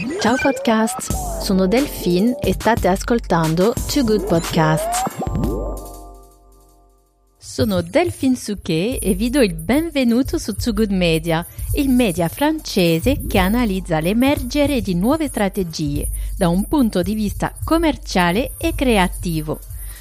Ciao podcast, sono Delphine e state ascoltando Too Good Podcasts. Sono Delphine Souquet e vi do il benvenuto su Too Good Media, il media francese che analizza l'emergere di nuove strategie da un punto di vista commerciale e creativo.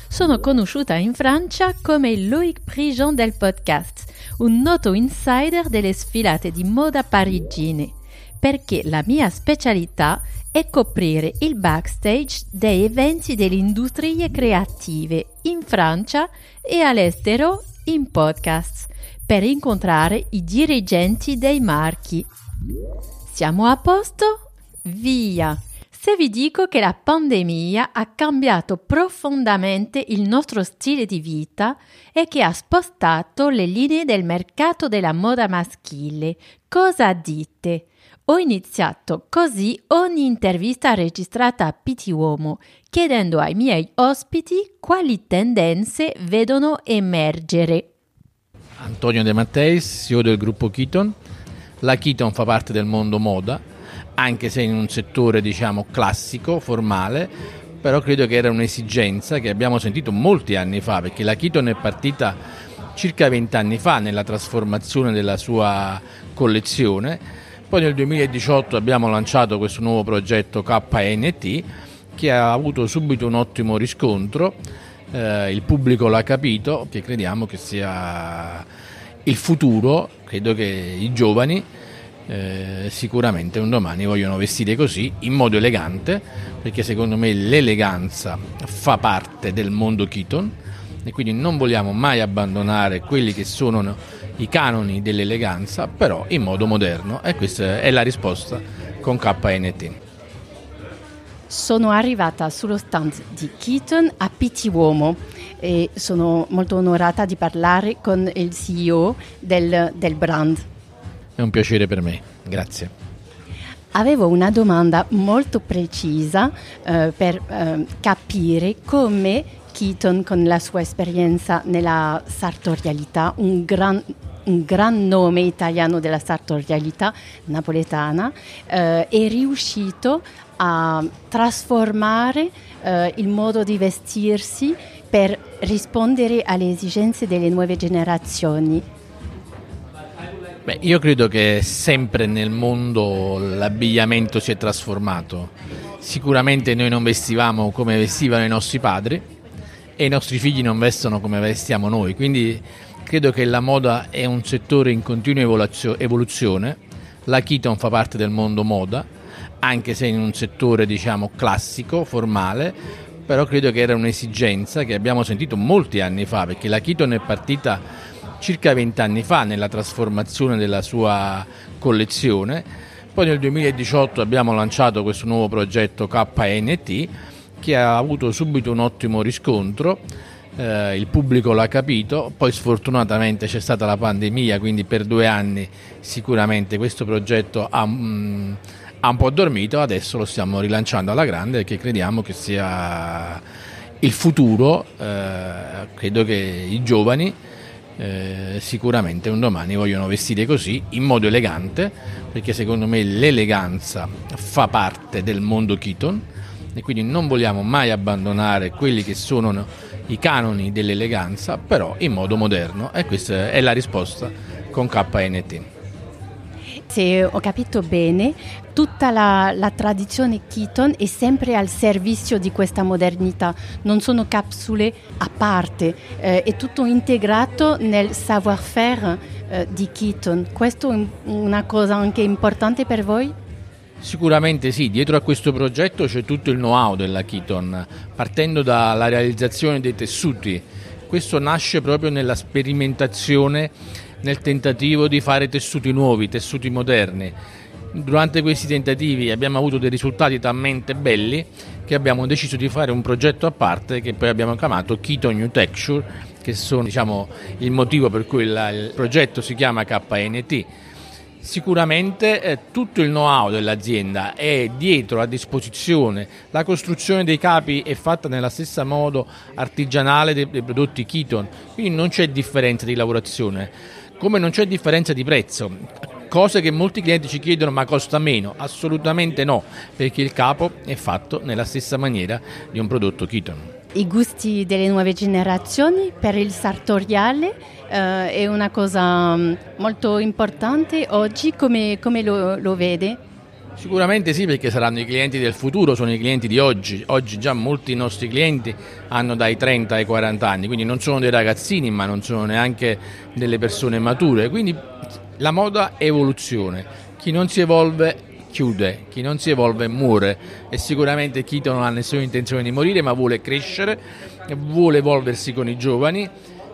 Sono conosciuta in Francia come Loïc Prigent del podcast, un noto insider delle sfilate di moda parigine perché la mia specialità è coprire il backstage dei eventi delle industrie creative in Francia e all'estero in podcast per incontrare i dirigenti dei marchi. Siamo a posto? Via! Se vi dico che la pandemia ha cambiato profondamente il nostro stile di vita e che ha spostato le linee del mercato della moda maschile, cosa dite? Ho iniziato così ogni intervista registrata a Piti Uomo, chiedendo ai miei ospiti quali tendenze vedono emergere. Antonio De Matteis, CEO del gruppo Keaton. La Keaton fa parte del mondo moda, anche se in un settore diciamo classico, formale, però credo che era un'esigenza che abbiamo sentito molti anni fa, perché la Keaton è partita circa vent'anni fa nella trasformazione della sua collezione poi nel 2018 abbiamo lanciato questo nuovo progetto KNT che ha avuto subito un ottimo riscontro, eh, il pubblico l'ha capito, che crediamo che sia il futuro, credo che i giovani eh, sicuramente un domani vogliono vestire così in modo elegante, perché secondo me l'eleganza fa parte del mondo Keaton. E quindi non vogliamo mai abbandonare quelli che sono i canoni dell'eleganza, però in modo moderno e questa è la risposta con KNT. Sono arrivata sullo stand di Keaton a Pitti Uomo e sono molto onorata di parlare con il CEO del, del brand. È un piacere per me, grazie. Avevo una domanda molto precisa eh, per eh, capire come Keaton, con la sua esperienza nella sartorialità, un gran un gran nome italiano della sartorialità napoletana, eh, è riuscito a trasformare eh, il modo di vestirsi per rispondere alle esigenze delle nuove generazioni. Beh, io credo che sempre nel mondo l'abbigliamento si è trasformato. Sicuramente noi non vestivamo come vestivano i nostri padri e i nostri figli non vestono come vestiamo noi, quindi Credo che la moda è un settore in continua evoluzione, la Keaton fa parte del mondo moda, anche se in un settore diciamo classico, formale, però credo che era un'esigenza che abbiamo sentito molti anni fa, perché la Keaton è partita circa vent'anni fa nella trasformazione della sua collezione, poi nel 2018 abbiamo lanciato questo nuovo progetto KNT che ha avuto subito un ottimo riscontro eh, il pubblico l'ha capito, poi sfortunatamente c'è stata la pandemia, quindi per due anni sicuramente questo progetto ha, mm, ha un po' dormito, adesso lo stiamo rilanciando alla grande perché crediamo che sia il futuro, eh, credo che i giovani eh, sicuramente un domani vogliono vestire così in modo elegante perché secondo me l'eleganza fa parte del mondo Keaton. E quindi non vogliamo mai abbandonare quelli che sono i canoni dell'eleganza, però in modo moderno e questa è la risposta con KNT. Se ho capito bene, tutta la, la, tradizione Keaton è sempre al servizio di questa modernità, non sono capsule a parte, eh, è tutto integrato nel savoir-faire eh, di Keaton. Questo è una cosa anche importante per voi? Sicuramente sì, dietro a questo progetto c'è tutto il know-how della Keaton, partendo dalla realizzazione dei tessuti. Questo nasce proprio nella sperimentazione, nel tentativo di fare tessuti nuovi, tessuti moderni. Durante questi tentativi abbiamo avuto dei risultati talmente belli che abbiamo deciso di fare un progetto a parte che poi abbiamo chiamato Keaton New Texture, che sono diciamo, il motivo per cui il progetto si chiama KNT Sicuramente eh, tutto il know-how dell'azienda è dietro a disposizione, la costruzione dei capi è fatta nella stessa modo artigianale dei, dei prodotti Keaton, quindi non c'è differenza di lavorazione, come non c'è differenza di prezzo. cose che molti clienti ci chiedono ma costa meno? Assolutamente no, perché il capo è fatto nella stessa maniera di un prodotto Keaton. I gusti delle nuove generazioni per il sartoriale eh, è una cosa mm, molto importante oggi, come, come lo, lo vede? Sicuramente sì, perché saranno i clienti del futuro, sono i clienti di oggi. Oggi già molti nostri clienti hanno dai 30 ai 40 anni, quindi non sono dei ragazzini, ma non sono neanche delle persone mature. Quindi la moda è evoluzione. Chi non si evolve chiude, chi non si evolve muore e sicuramente Chito non ha nessuna intenzione di morire ma vuole crescere, vuole evolversi con i giovani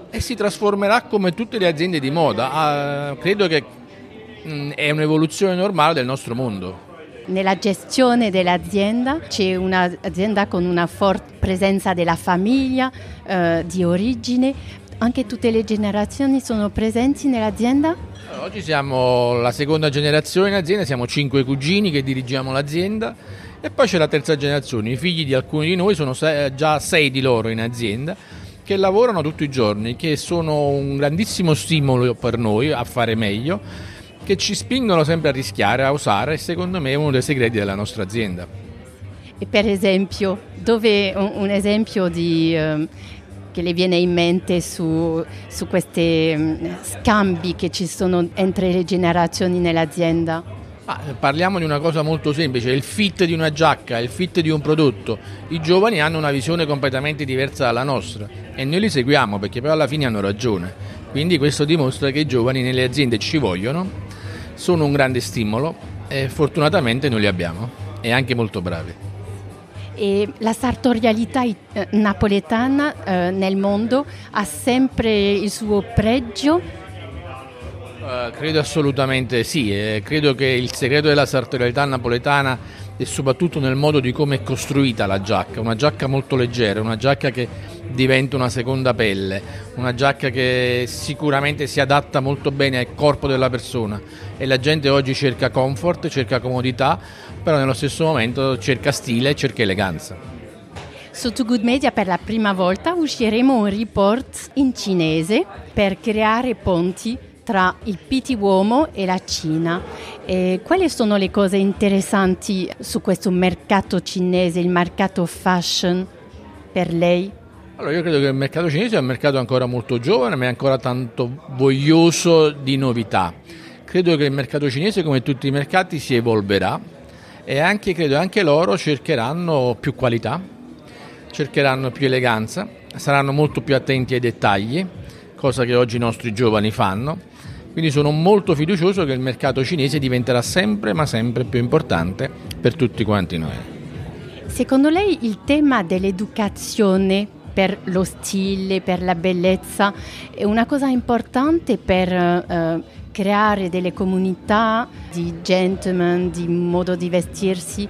e si trasformerà come tutte le aziende di moda. Ah, credo che mh, mm, è un'evoluzione normale del nostro mondo. Nella gestione dell'azienda c'è un'azienda con una forte presenza della famiglia, eh, di origine, anche tutte le generazioni sono presenti nell'azienda? Oggi siamo la seconda generazione in azienda, siamo cinque cugini che dirigiamo l'azienda e poi c'è la terza generazione, i figli di alcuni di noi, sono già sei di loro in azienda che lavorano tutti i giorni, che sono un grandissimo stimolo per noi a fare meglio, che ci spingono sempre a rischiare, a usare e secondo me è uno dei segreti della nostra azienda. E per esempio, dove un, esempio di, eh, che le viene in mente su, su questi mm, scambi che ci sono entre le generazioni nell'azienda? Ah, parliamo di una cosa molto semplice, il fit di una giacca, il fit di un prodotto. I giovani hanno una visione completamente diversa dalla nostra e noi li seguiamo perché poi alla fine hanno ragione. Quindi questo dimostra che i giovani nelle aziende ci vogliono, sono un grande stimolo e fortunatamente noi li abbiamo e anche molto bravi. E la sartorialità eh, napoletana eh, nel mondo ha sempre il suo pregio? Uh, credo assolutamente sì, eh, credo che il segreto della sartorialità napoletana è soprattutto nel modo di come è costruita la giacca, una giacca molto leggera, una giacca che diventa una seconda pelle, una giacca che sicuramente si adatta molto bene al corpo della persona e la gente oggi cerca comfort, cerca comodità, però nello stesso momento cerca stile e cerca eleganza. Su Too Good Media per la prima volta usciremo un report in cinese per creare ponti tra il PT uomo e la Cina. E quali sono le cose interessanti su questo mercato cinese, il mercato fashion per lei? Allora, io credo che il mercato cinese è un mercato ancora molto giovane, ma è ancora tanto voglioso di novità. Credo che il mercato cinese, come tutti i mercati, si evolverà e anche, credo anche loro cercheranno più qualità, cercheranno più eleganza, saranno molto più attenti ai dettagli, cosa che oggi i nostri giovani fanno. Quindi sono molto fiducioso che il mercato cinese diventerà sempre ma sempre più importante per tutti quanti noi. Secondo lei il tema dell'educazione per lo stile, per la bellezza è una cosa importante per eh, creare delle comunità di gentleman, di modo di vestirsi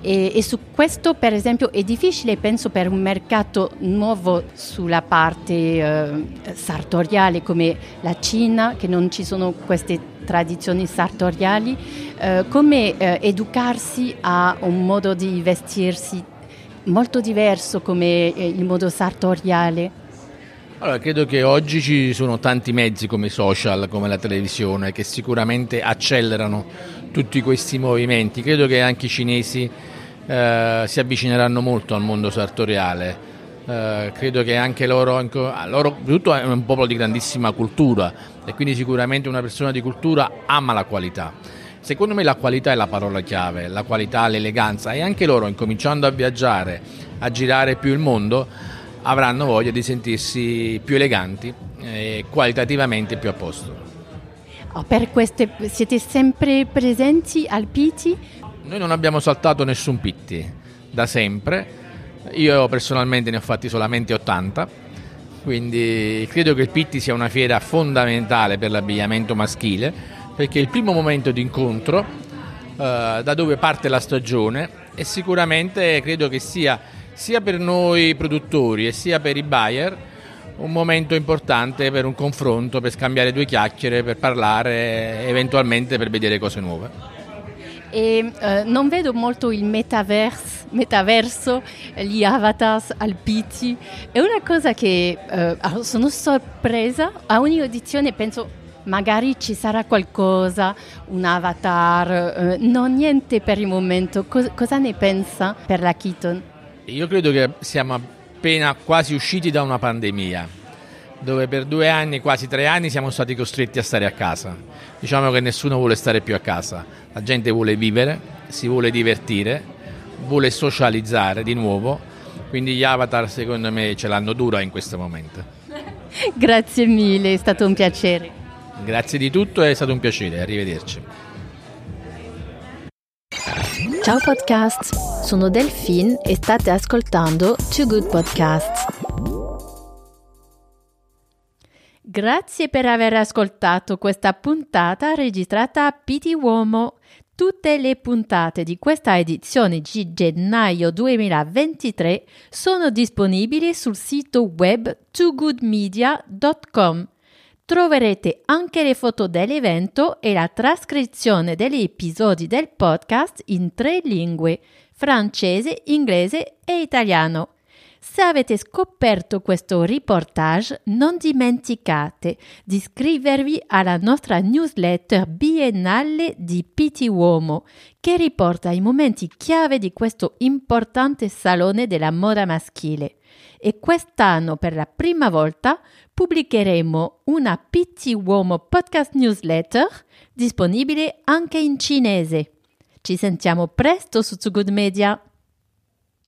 e, e, su questo per esempio è difficile penso per un mercato nuovo sulla parte eh, sartoriale come la Cina che non ci sono queste tradizioni sartoriali eh, come eh, educarsi a un modo di vestirsi molto diverso come eh, il modo sartoriale. Allora, credo che oggi ci sono tanti mezzi come i social, come la televisione, che sicuramente accelerano tutti questi movimenti. Credo che anche i cinesi eh, si avvicineranno molto al mondo sartoriale. Eh, credo che anche loro, loro, tutto è un popolo di grandissima cultura e quindi sicuramente una persona di cultura ama la qualità. Secondo me la qualità è la parola chiave, la qualità, l'eleganza e anche loro incominciando a viaggiare, a girare più il mondo, avranno voglia di sentirsi più eleganti e qualitativamente più a posto. Oh, per queste siete sempre presenti al Pitti? Noi non abbiamo saltato nessun Pitti da sempre, io personalmente ne ho fatti solamente 80, quindi credo che il Pitti sia una fiera fondamentale per l'abbigliamento maschile, perché è il primo momento di incontro eh, da dove parte la stagione e sicuramente credo che sia sia per noi produttori e sia per i buyer un momento importante per un confronto, per scambiare due chiacchiere, per parlare, eventualmente per vedere cose nuove. E eh, non vedo molto il metaverse, metaverso, gli avatars al PT. È una cosa che eh, sono sorpresa. A ogni audizione penso Magari ci sarà qualcosa, un avatar, eh, non niente per il momento. Co- cosa ne pensa per la Keaton? Io credo che siamo appena quasi usciti da una pandemia, dove per due anni, quasi tre anni, siamo stati costretti a stare a casa. Diciamo che nessuno vuole stare più a casa, la gente vuole vivere, si vuole divertire, vuole socializzare di nuovo, quindi gli avatar secondo me ce l'hanno dura in questo momento. Grazie mille, è stato un piacere. Grazie di tutto, è stato un piacere, arrivederci. Ciao podcast, sono Delphine e state ascoltando Two Good Podcasts. Grazie per aver ascoltato questa puntata registrata a Piti Uomo. Tutte le puntate di questa edizione di gennaio 2023 sono disponibili sul sito web toogoodmedia.com. Troverete anche le foto dell'evento e la trascrizione degli episodi del podcast in tre lingue, francese, inglese e italiano. Se avete scoperto questo reportage, non dimenticate di iscrivervi alla nostra newsletter biennale di PT Uomo, che riporta i momenti chiave di questo importante salone della moda maschile. E quest'anno, per la prima volta, pubblicheremo una PT Uomo podcast newsletter disponibile anche in cinese. Ci sentiamo presto su Too Good Media.